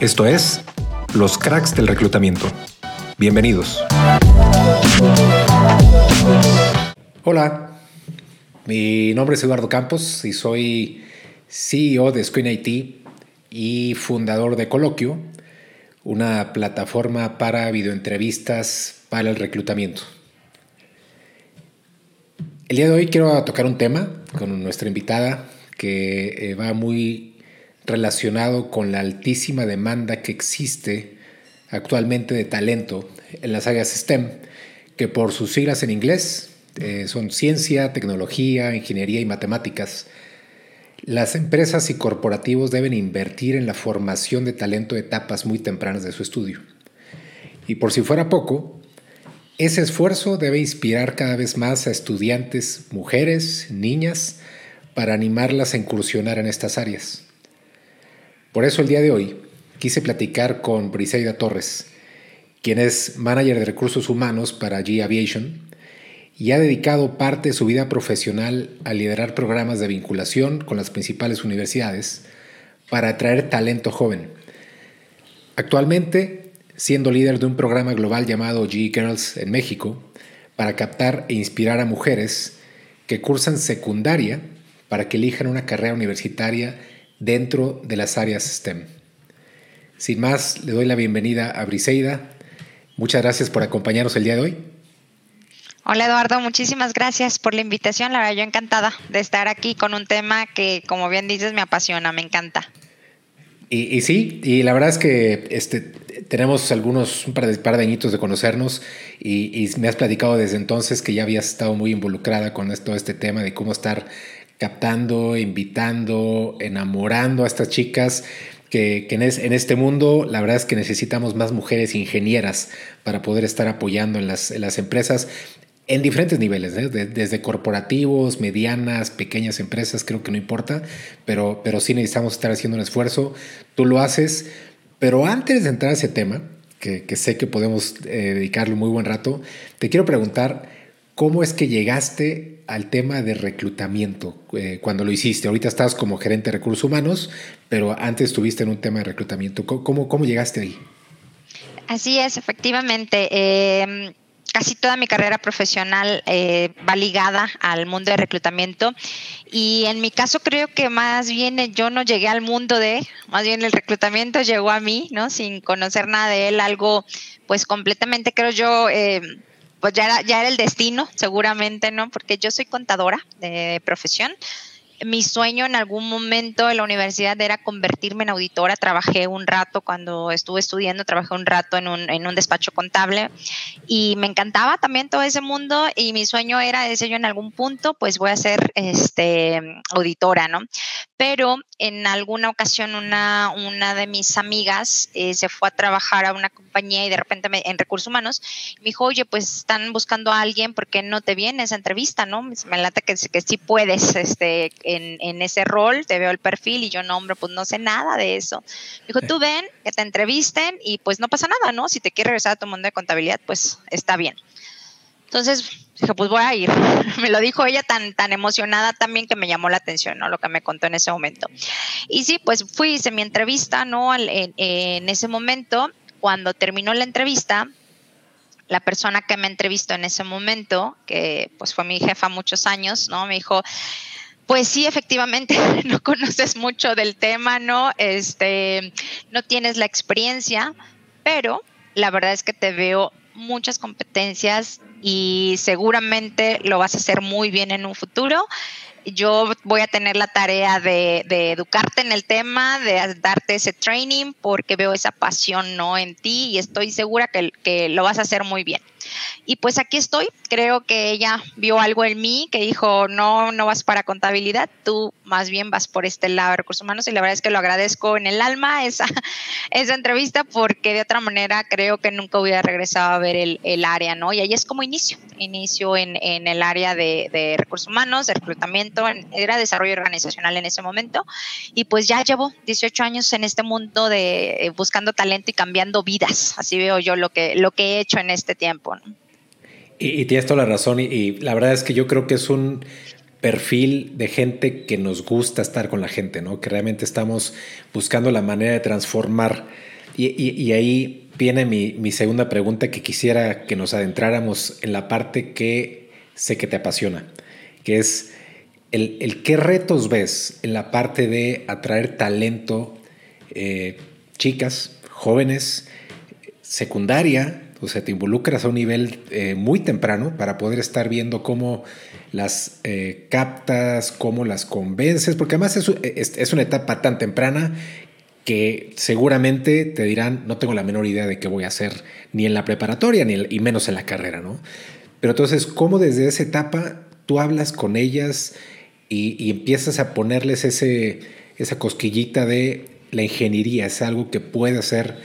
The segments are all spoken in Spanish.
Esto es Los Cracks del Reclutamiento. Bienvenidos. Hola, mi nombre es Eduardo Campos y soy CEO de Screen IT y fundador de Coloquio, una plataforma para videoentrevistas para el reclutamiento. El día de hoy quiero tocar un tema con nuestra invitada que eh, va muy relacionado con la altísima demanda que existe actualmente de talento en las áreas STEM, que por sus siglas en inglés eh, son ciencia, tecnología, ingeniería y matemáticas. Las empresas y corporativos deben invertir en la formación de talento de etapas muy tempranas de su estudio. Y por si fuera poco, ese esfuerzo debe inspirar cada vez más a estudiantes, mujeres, niñas, para animarlas a incursionar en estas áreas. Por eso el día de hoy quise platicar con Briseida Torres, quien es manager de recursos humanos para G Aviation y ha dedicado parte de su vida profesional a liderar programas de vinculación con las principales universidades para atraer talento joven. Actualmente, siendo líder de un programa global llamado G Girls en México, para captar e inspirar a mujeres que cursan secundaria para que elijan una carrera universitaria dentro de las áreas STEM. Sin más, le doy la bienvenida a Briseida. Muchas gracias por acompañarnos el día de hoy. Hola Eduardo, muchísimas gracias por la invitación. La verdad, yo encantada de estar aquí con un tema que, como bien dices, me apasiona, me encanta. Y, sí, y la verdad es que este, tenemos algunos, un par de, par de añitos de conocernos y, y, me has platicado desde entonces que ya habías estado muy involucrada con todo este tema de cómo estar captando, invitando, enamorando a estas chicas que, en, este mundo la verdad es que necesitamos más mujeres ingenieras para poder estar apoyando en las, empresas en diferentes niveles, ¿eh? desde corporativos, medianas, pequeñas empresas, creo que no importa, pero, pero sí necesitamos estar haciendo un esfuerzo. Tú lo haces, pero antes de entrar a ese tema, que, sé que podemos eh, dedicarle muy buen rato, te quiero preguntar, ¿cómo es que llegaste al tema de reclutamiento eh, cuando lo hiciste? Ahorita estás como gerente de recursos humanos, pero antes estuviste en un tema de reclutamiento. ¿Cómo, cómo llegaste ahí? Así es, efectivamente. Em, casi toda mi carrera profesional eh, va ligada al mundo de reclutamiento y en mi caso creo que más bien yo no llegué al mundo de, más bien el reclutamiento llegó a mí, ¿no? Sin conocer nada de él, algo pues completamente creo yo... Eh, pues ya era, ya era el destino, seguramente, ¿no? Porque yo soy contadora de profesión mi sueño en algún momento en la universidad era convertirme en auditora. Trabajé un rato cuando estuve estudiando, trabajé un rato en un, en un despacho contable y me encantaba también todo ese mundo y mi sueño era, decir yo en algún punto, pues voy a ser este, auditora, ¿no? Pero en alguna ocasión una, una de mis amigas eh, se fue a trabajar a una compañía y de repente en recursos humanos me dijo, oye, pues están buscando a alguien, ¿por qué no te vienes a entrevista, no? Me late que, que sí puedes, este, en, ese rol, te veo el perfil y yo, no, hombre, pues no sé nada de eso. Dijo, tú ven, que te entrevisten y pues no pasa nada, ¿no? Si te quieres regresar a tu mundo de contabilidad, pues está bien. Entonces dije, pues voy a ir. Me lo dijo ella tan, tan emocionada también que me llamó la atención, ¿no? Lo que me contó en ese momento. Y sí, pues fui, hice mi entrevista, ¿no? En, en ese momento, cuando terminó la entrevista, la persona que me entrevistó en ese momento, que pues fue mi jefa muchos años, ¿no? Me dijo, pues sí, efectivamente, no conoces mucho del tema, ¿no? Este, no tienes la experiencia, pero la verdad es que te veo muchas competencias y seguramente lo vas a hacer muy bien en un futuro. Yo voy a tener la tarea de, educarte en el tema, de darte ese training, porque veo esa pasión ¿no? en ti y estoy segura que, lo vas a hacer muy bien. Y pues aquí estoy, creo que ella vio algo en mí que dijo, no, no vas para contabilidad, tú más bien vas por este lado de recursos humanos y la verdad es que lo agradezco en el alma esa, esa entrevista porque de otra manera creo que nunca hubiera regresado a ver el, el área, ¿no? Y ahí es como inicio, inicio en, en el área de, de, recursos humanos, de reclutamiento, era desarrollo organizacional en ese momento y pues ya llevo 18 años en este mundo de eh, buscando talento y cambiando vidas, así veo yo lo que, lo que he hecho en este tiempo. Y, tienes toda la razón y, la verdad es que yo creo que es un perfil de gente que nos gusta estar con la gente, ¿no? Que realmente estamos buscando la manera de transformar. Y, ahí viene mi, mi, segunda pregunta que quisiera que nos adentráramos en la parte que sé que te apasiona, que es el, el qué retos ves en la parte de atraer talento, eh, chicas, jóvenes, secundaria, o sea, te involucras a un nivel eh, muy temprano para poder estar viendo cómo las eh, captas, cómo las convences, porque además es, una etapa tan temprana que seguramente te dirán, no tengo la menor idea de qué voy a hacer ni en la preparatoria, ni y menos en la carrera, ¿no? Pero entonces, ¿cómo desde esa etapa tú hablas con ellas y, empiezas a ponerles esa cosquillita de la ingeniería? Es algo que puede ser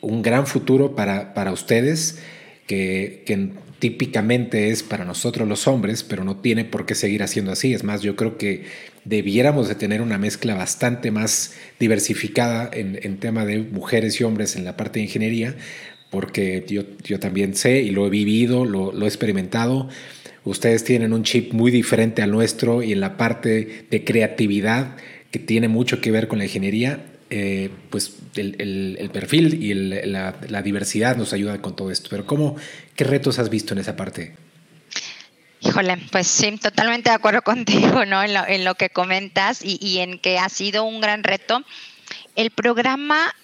un gran futuro para, para ustedes, que, que típicamente es para nosotros los hombres, pero no tiene por qué seguir haciendo así. Es más, yo creo que debiéramos de tener una mezcla bastante más diversificada en, en tema de mujeres y hombres en la parte de ingeniería, porque yo, yo también sé y lo he vivido, lo, lo he experimentado. Ustedes tienen un chip muy diferente al nuestro y en la parte de creatividad que tiene mucho que ver con la ingeniería, eh, pues el, perfil y la, diversidad nos ayuda con todo esto. Pero ¿cómo, qué retos has visto en esa parte? Híjole, pues sí, totalmente de acuerdo contigo, ¿no? En lo, que comentas y, y en que ha sido un gran reto. El programa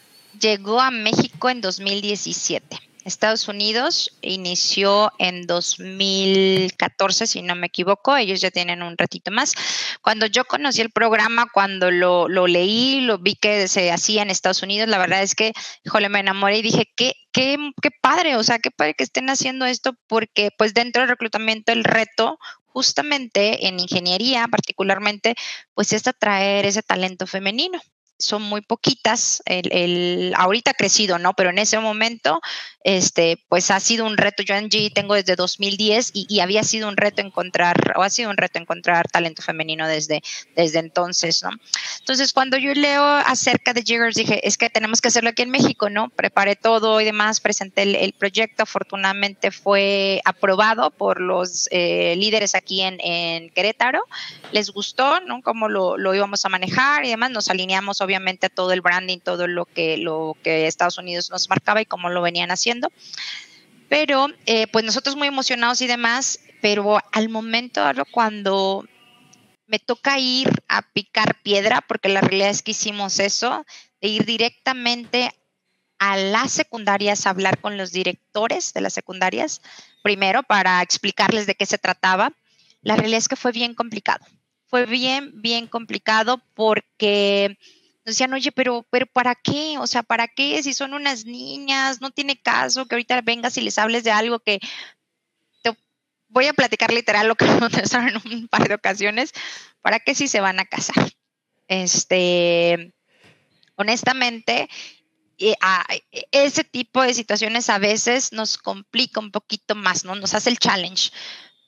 llegó a México en 2017 Estados Unidos inició en 2014, si no me equivoco, ellos ya tienen un ratito más. Cuando yo conocí el programa, cuando lo, leí, lo vi que se hacía en Estados Unidos, la verdad es que, híjole, me enamoré y dije, qué, qué, qué padre, o sea, qué padre que estén haciendo esto, porque pues dentro del reclutamiento el reto justamente en ingeniería particularmente, pues es atraer ese talento femenino son muy poquitas. El, ahorita ha crecido, ¿no? Pero en ese momento, este, pues ha sido un reto. Yo en G tengo desde 2010 y, había sido un reto encontrar, o ha sido un reto encontrar talento femenino desde, desde entonces, ¿no? Entonces, cuando yo leo acerca de Jiggers, dije, es que tenemos que hacerlo aquí en México, ¿no? Preparé todo y demás, presenté el, proyecto, afortunadamente fue aprobado por los eh, líderes aquí en, en, Querétaro. Les gustó, ¿no? Cómo lo, lo íbamos a manejar y demás, nos alineamos obviamente a todo el branding, todo lo que, lo que Estados Unidos nos marcaba y cómo lo venían haciendo. Pero eh, pues nosotros muy emocionados y demás, pero al momento cuando me toca ir a picar piedra, porque la realidad es que hicimos eso, de ir directamente a las secundarias a hablar con los directores de las secundarias, primero para explicarles de qué se trataba. La realidad es que fue bien complicado. Fue bien, bien complicado porque decían, oye, pero, pero ¿para qué? O sea, ¿para qué? Si son unas niñas, no tiene caso que ahorita vengas y les hables de algo que te voy a platicar literal lo que me contestaron en un par de ocasiones. ¿Para qué si se van a casar? Este, honestamente, ese tipo de situaciones a veces nos complica un poquito más, ¿no? Nos hace el challenge.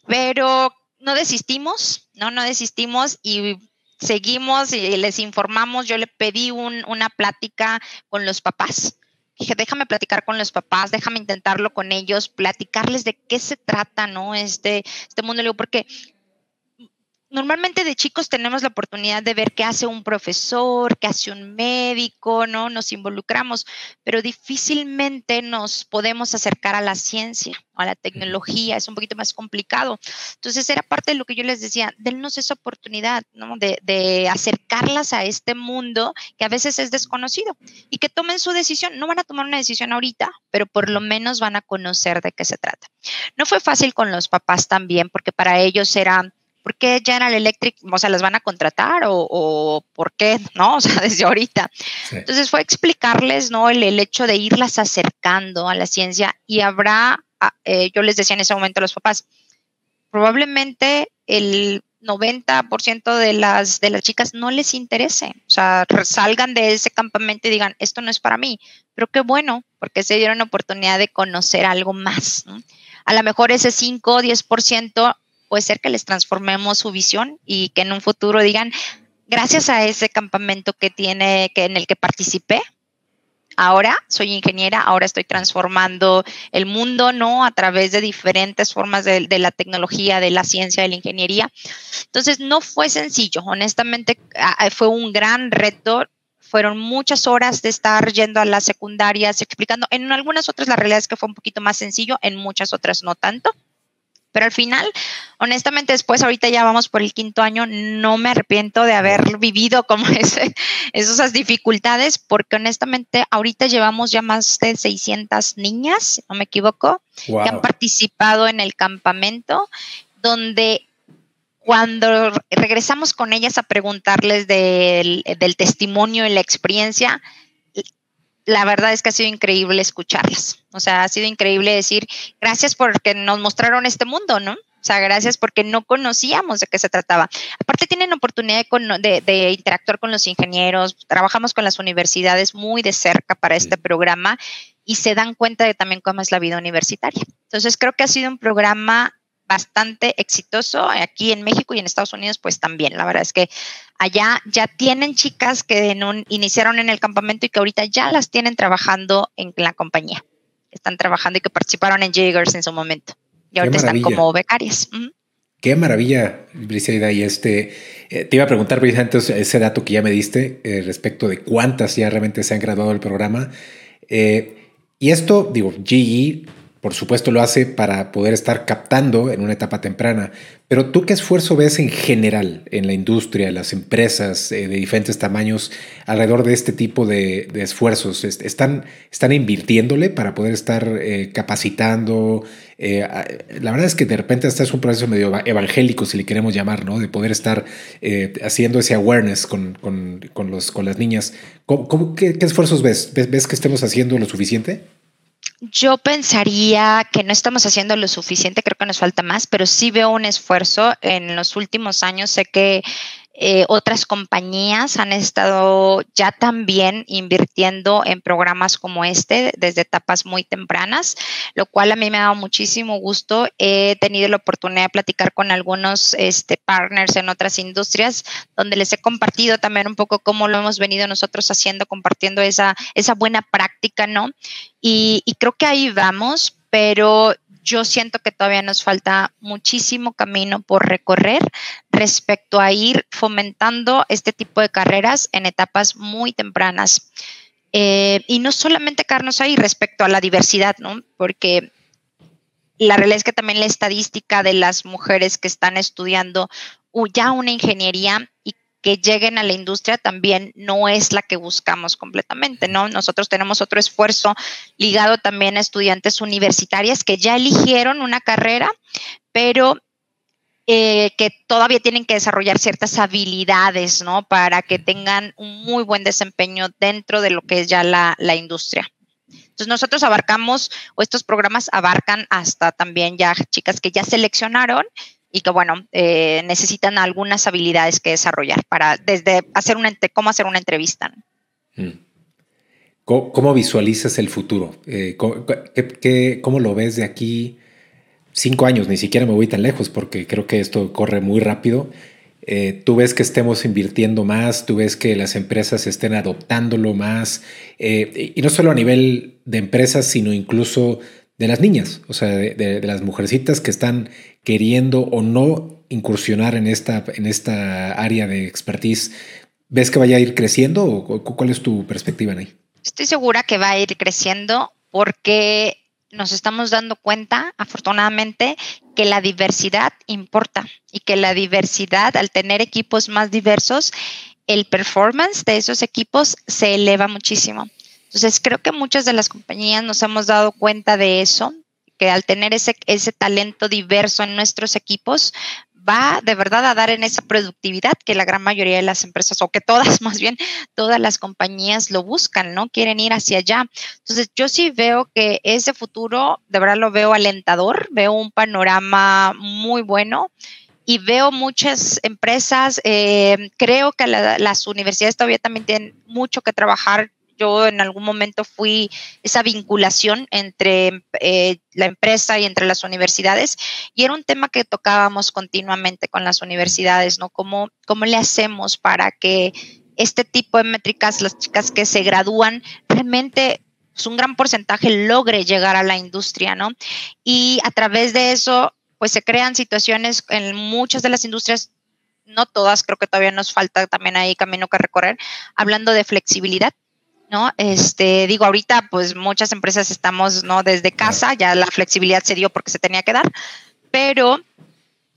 Pero no desistimos, ¿no? No desistimos y seguimos y les informamos. Yo le pedí una plática con los papás. Dije, déjame platicar con los papás, déjame intentarlo con ellos, platicarles de qué se trata, ¿no? Este, este mundo, porque normalmente de chicos tenemos la oportunidad de ver qué hace un profesor, qué hace un médico, ¿no? Nos involucramos, pero difícilmente nos podemos acercar a la ciencia, a la tecnología, es un poquito más complicado. Entonces era parte de lo que yo les decía, dennos esa oportunidad, ¿no? De, de acercarlas a este mundo que a veces es desconocido y que tomen su decisión. No van a tomar una decisión ahorita, pero por lo menos van a conocer de qué se trata. No fue fácil con los papás también, porque para ellos era ¿por qué General Electric, o sea, las van a contratar o, por qué, no? O sea, desde ahorita. Entonces fue explicarles, ¿no? El, hecho de irlas acercando a la ciencia y habrá, ah, eh, yo les decía en ese momento a los papás, probablemente el 90% de las, de las chicas no les interese, o sea, salgan de ese campamento y digan, esto no es para mí, pero qué bueno, porque se dieron oportunidad de conocer algo más. A lo mejor ese 5 o 10% puede ser que les transformemos su visión y que en un futuro digan, gracias a ese campamento que tiene, que en el que participé, Ahora soy ingeniera, ahora estoy transformando el mundo, ¿no? A través de diferentes formas de, la tecnología, de la ciencia, de la ingeniería. Entonces, no fue sencillo, honestamente, fue un gran reto. Fueron muchas horas de estar yendo a las secundarias, explicando. En algunas otras la realidad es que fue un poquito más sencillo, en muchas otras no tanto. Pero al final, honestamente, después, ahorita ya vamos por el quinto año, no me arrepiento de haber vivido como ese, esas dificultades, porque honestamente, ahorita llevamos ya más de 600 niñas, no me equivoco, que han participado en el campamento, donde cuando regresamos con ellas a preguntarles del, del testimonio y la experiencia, la verdad es que ha sido increíble escucharlas. O sea, ha sido increíble decir, gracias porque nos mostraron este mundo, ¿no? O sea, gracias porque no conocíamos de qué se trataba. Aparte tienen oportunidad de, interactuar con los ingenieros, trabajamos con las universidades muy de cerca para este programa y se dan cuenta de también cómo es la vida universitaria. Entonces creo que ha sido un programa bastante exitoso aquí en México y en Estados Unidos, pues también. La verdad es que allá ya tienen chicas que iniciaron en el campamento y que ahorita ya las tienen trabajando en la compañía. Están trabajando y que participaron en Jaegers en su momento. Y ahorita están como becarias. Qué maravilla, Briseida. Y este, eh, te iba a preguntar precisamente ese dato que ya me diste eh, respecto de cuántas ya realmente se han graduado del programa. Eh, y esto, digo, GE por supuesto lo hace para poder estar captando en una etapa temprana, pero tú qué esfuerzo ves en general en la industria, las empresas eh, de diferentes tamaños alrededor de este tipo de, esfuerzos? ¿Están, ¿Están invirtiéndole para poder estar eh, capacitando? Eh, la verdad es que de repente hasta es un proceso medio evangélico, si le queremos llamar, ¿no? De poder estar haciendo ese awareness con, los, con las niñas. qué, qué, esfuerzos ves? ves? ¿Ves que estemos haciendo lo suficiente? Yo pensaría que no estamos haciendo lo suficiente, creo que nos falta más, pero sí veo un esfuerzo. En los últimos años sé que eh, otras compañías han estado ya también invirtiendo en programas como este desde etapas muy tempranas, lo cual a mí me ha dado muchísimo gusto. He tenido la oportunidad de platicar con algunos este, partners en otras industrias donde les he compartido también un poco cómo lo hemos venido nosotros haciendo, compartiendo esa, esa buena práctica, ¿no? Y, y creo que ahí vamos, pero yo siento que todavía nos falta muchísimo camino por recorrer respecto a ir fomentando este tipo de carreras en etapas muy tempranas. Eh, y no solamente quedarnos ahí respecto a la diversidad, ¿no? Porque la realidad es que también la estadística de las mujeres que están estudiando ya una ingeniería y que lleguen a la industria también no es la que buscamos completamente, ¿no? Nosotros tenemos otro esfuerzo ligado también a estudiantes universitarias que ya eligieron una carrera, pero eh, que todavía tienen que desarrollar ciertas habilidades, ¿no? Para que tengan un muy buen desempeño dentro de lo que es ya la, la industria. Entonces nosotros abarcamos, o estos programas abarcan hasta también ya chicas que ya seleccionaron y que, bueno, eh, necesitan algunas habilidades que desarrollar para desde hacer una, cómo hacer una entrevista. Mm. ¿Cómo, visualizas el futuro? Eh, ¿cómo, lo ves de aquí cinco años? Ni siquiera me voy tan lejos porque creo que esto corre muy rápido. Eh, tú ves que estemos invirtiendo más, tú ves que las empresas estén adoptándolo más, y no solo a nivel de empresas, sino incluso de las niñas, o sea, de, las mujercitas que están queriendo o no incursionar en esta, en esta área de expertise. ¿Ves que vaya a ir creciendo o cuál es tu perspectiva ahí? Estoy segura que va a ir creciendo porque nos estamos dando cuenta, afortunadamente, que la diversidad importa y que la diversidad, al tener equipos más diversos, el performance de esos equipos se eleva muchísimo. Entonces, creo que muchas de las compañías nos hemos dado cuenta de eso, que al tener ese, ese talento diverso en nuestros equipos, va de verdad a dar en esa productividad que la gran mayoría de las empresas, o que todas más bien, todas las compañías lo buscan, ¿no? Quieren ir hacia allá. Entonces, yo sí veo que ese futuro, de verdad lo veo alentador, veo un panorama muy bueno y veo muchas empresas, eh, creo que las universidades todavía también tienen mucho que trabajar yo en algún momento fui esa vinculación entre eh, la empresa y entre las universidades y era un tema que tocábamos continuamente con las universidades, ¿no? ¿Cómo, cómo le hacemos para que este tipo de métricas, las chicas que se gradúan, realmente pues, un gran porcentaje logre llegar a la industria, ¿no? Y a través de eso, pues se crean situaciones en muchas de las industrias, no todas, creo que todavía nos falta también ahí camino que recorrer, hablando de flexibilidad. ¿No? Este, digo, ahorita pues muchas empresas estamos, ¿no? Desde casa, ya la flexibilidad se dio porque se tenía que dar, pero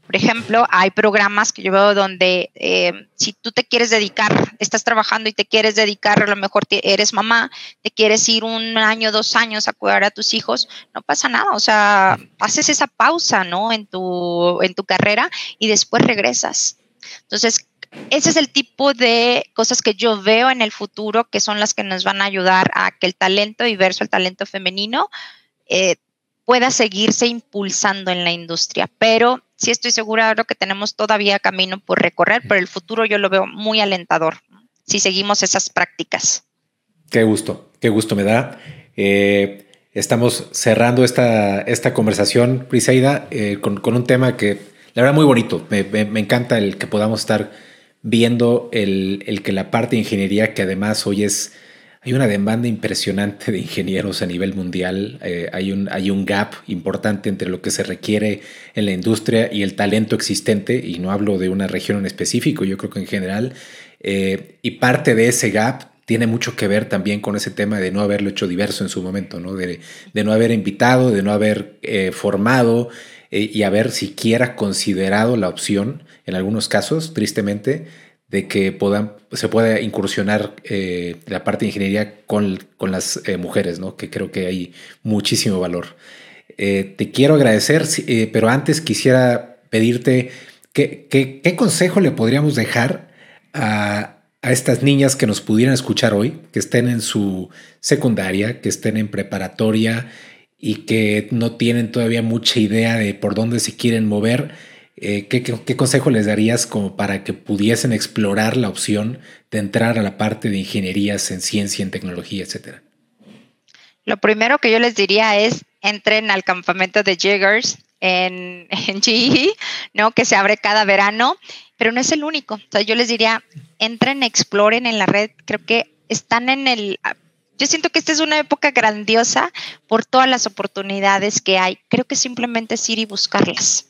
por ejemplo, hay programas que yo veo donde eh, si tú te quieres dedicar, estás trabajando y te quieres dedicar, a lo mejor eres mamá, te quieres ir un año, dos años a cuidar a tus hijos, no pasa nada, o sea, haces esa pausa, ¿no? En tu, en tu carrera y después regresas. Entonces, ese es el tipo de cosas que yo veo en el futuro que son las que nos van a ayudar a que el talento diverso, el talento femenino, eh, pueda seguirse impulsando en la industria. Pero sí estoy segura de que tenemos todavía camino por recorrer, pero el futuro yo lo veo muy alentador si seguimos esas prácticas. Qué gusto, qué gusto me da. Eh, estamos cerrando esta, esta conversación, Briseida, eh, con, un tema que la verdad muy bonito. Me, encanta el que podamos estar viendo el, que la parte de ingeniería, que además hoy es hay una demanda impresionante de ingenieros a nivel mundial. Eh, hay, un, hay un gap importante entre lo que se requiere en la industria y el talento existente, y no hablo de una región en específico, yo creo que en general. Eh, y parte de ese gap tiene mucho que ver también con ese tema de no haberlo hecho diverso en su momento, ¿no? De, no haber invitado, de no haber eh, formado y haber siquiera considerado la opción, en algunos casos, tristemente, de que puedan, se pueda incursionar eh, la parte de ingeniería con, las eh, mujeres, ¿no? que creo que hay muchísimo valor. Eh, te quiero agradecer, pero antes quisiera pedirte qué, qué, consejo le podríamos dejar a, a, estas niñas que nos pudieran escuchar hoy, que estén en su secundaria, que estén en preparatoria y que no tienen todavía mucha idea de por dónde se quieren mover eh, ¿qué, consejo les darías como para que pudiesen explorar la opción de entrar a la parte de ingenierías en ciencia, en tecnología, etcétera? Lo primero que yo les diría es entren al campamento de Jiggers en, en GE, ¿no? Que se abre cada verano, pero no es el único. O sea, yo les diría, entren, exploren en la red. Creo que están en el yo siento que esta es una época grandiosa por todas las oportunidades que hay. Creo que simplemente es ir y buscarlas.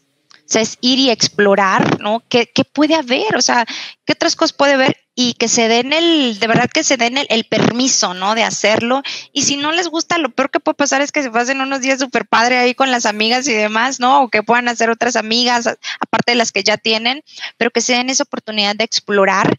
O sea, es ir y explorar, ¿no? ¿Qué, puede haber? O sea, ¿qué otras cosas puede haber? Y que se den el, de verdad que se den el, permiso, ¿no? De hacerlo. Y si no les gusta, lo peor que puede pasar es que se pasen unos días súper padre ahí con las amigas y demás, ¿no? O que puedan hacer otras amigas, aparte de las que ya tienen, pero que se den esa oportunidad de explorar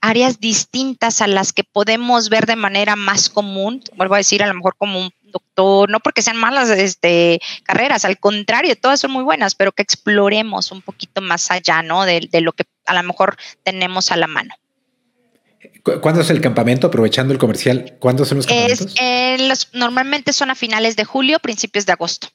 áreas distintas a las que podemos ver de manera más común, vuelvo a decir, a lo mejor como un doctor, no porque sean malas este, carreras, al contrario, todas son muy buenas, pero que exploremos un poquito más allá, ¿no? De, lo que a lo mejor tenemos a la mano. ¿Cuándo es el campamento? Aprovechando el comercial, ¿cuándo son los campamentos? Es, normalmente son a finales de julio, principios de agosto.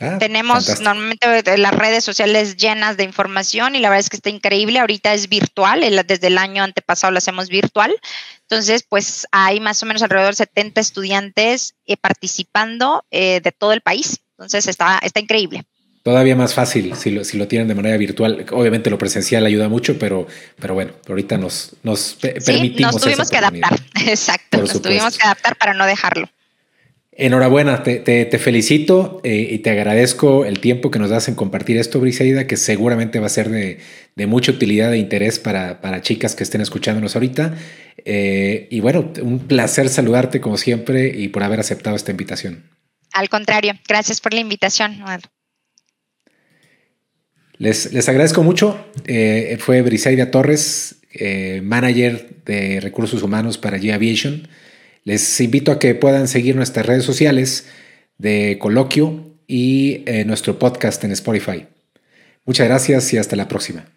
Ah, Tenemos normalmente las redes sociales llenas de información y la verdad es que está increíble. Ahorita es virtual, desde el año antepasado lo hacemos virtual. Entonces, pues hay más o menos alrededor de 70 estudiantes eh, participando eh, de todo el país. Entonces, está, está increíble. Todavía más fácil si lo, si lo tienen de manera virtual. Obviamente lo presencial ayuda mucho, pero, pero bueno, ahorita nos, nos permitimos. Nos tuvimos que adaptar, exacto. nos tuvimos que adaptar para no dejarlo. Enhorabuena, te, felicito eh, y te agradezco el tiempo que nos das en compartir esto, Briseida, que seguramente va a ser de, mucha utilidad e interés para, chicas que estén escuchándonos ahorita. Eh, y bueno, un placer saludarte como siempre y por haber aceptado esta invitación. Al contrario, gracias por la invitación. Les, les agradezco mucho. Eh, fue Briseida Torres, manager de recursos humanos para G-Aviation. Les invito a que puedan seguir nuestras redes sociales de Coloquio y eh, nuestro podcast en Spotify. Muchas gracias y hasta la próxima.